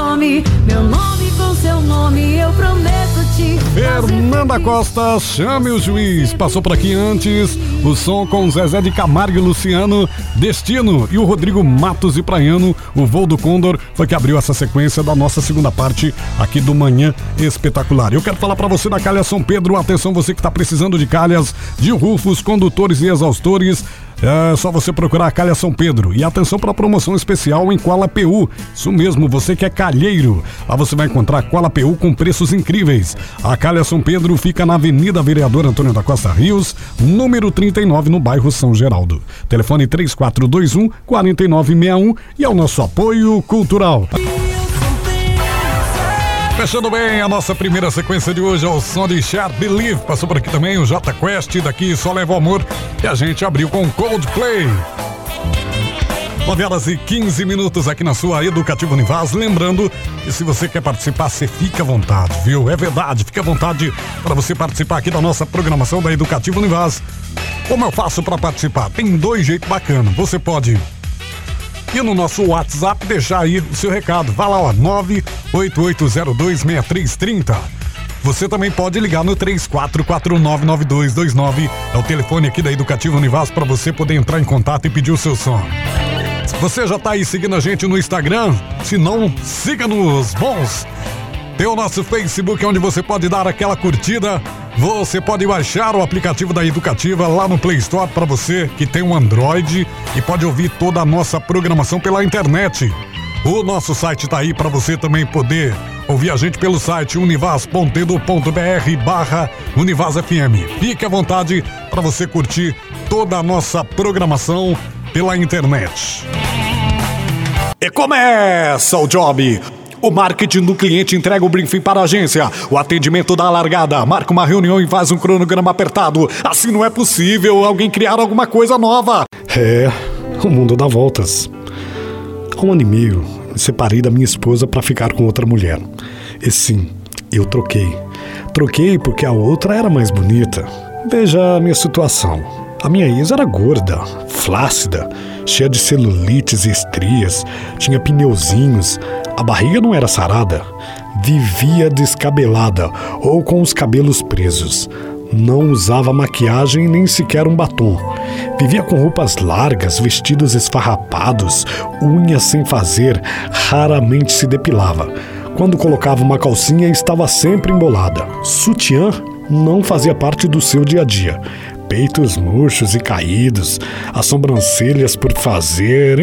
some. Meu nome com seu nome, eu prometo te. Fernanda Costa, chame o juiz. Passou por aqui antes o som com Zezé de Camargo e Luciano, Destino e o Rodrigo Matos e Praiano. O voo do Condor foi que abriu essa sequência da nossa segunda parte aqui do Manhã Espetacular. Eu quero falar para você da Calha São Pedro. Atenção, você que está precisando de calhas, de rufos, condutores e exaustores. É só você procurar a Calha São Pedro. E atenção para a promoção especial em Cola PU. Isso mesmo, você que é calheiro. Lá você vai encontrar Cola PU com preços incríveis. A Calha São Pedro fica na Avenida Vereador Antônio da Costa Rios, número 39, no bairro São Geraldo. Telefone 3421 4961 e ao nosso apoio cultural. Fechando bem a nossa primeira sequência de hoje ao som de Char Believe. Passou por aqui também o J Quest, daqui Só Leva o Amor. E a gente abriu com Coldplay. 9 horas e 15 minutos aqui na sua Educativa Univaz. Lembrando que se você quer participar, você fica à vontade, viu? É verdade, fica à vontade para você participar aqui da nossa programação da Educativa Univaz. Como eu faço para participar? Tem dois jeitos bacanas. Você pode e no nosso WhatsApp deixar aí o seu recado. Vá lá, ó, 988026330. Você também pode ligar no 34499229. É o telefone aqui da Educativa Univaz para você poder entrar em contato e pedir o seu som. Você já tá aí seguindo a gente no Instagram? Se não, siga nos bons. Tem o nosso Facebook onde você pode dar aquela curtida. Você pode baixar o aplicativo da Educativa lá no Play Store para você que tem um Android e pode ouvir toda a nossa programação pela internet. O nosso site está aí para você também poder ouvir a gente pelo site univaz.edu.br barra Univaz FM. Fique à vontade para você curtir toda a nossa programação pela internet. E começa o job! O marketing do cliente entrega o briefing para a agência. O atendimento da largada. Marca uma reunião e faz um cronograma apertado. Assim não é possível alguém criar alguma coisa nova. É, o mundo dá voltas. Há um ano e meio, me separei da minha esposa para ficar com outra mulher. E sim, eu troquei. Troquei porque a outra era mais bonita. Veja a minha situação. A minha ex era gorda, flácida, cheia de celulites e estrias, tinha pneuzinhos, a barriga não era sarada, vivia descabelada ou com os cabelos presos. Não usava maquiagem nem sequer um batom. Vivia com roupas largas, vestidos esfarrapados, unhas sem fazer, raramente se depilava. Quando colocava uma calcinha, estava sempre embolada. Sutiã não fazia parte do seu dia a dia peitos murchos e caídos, as sobrancelhas por fazer.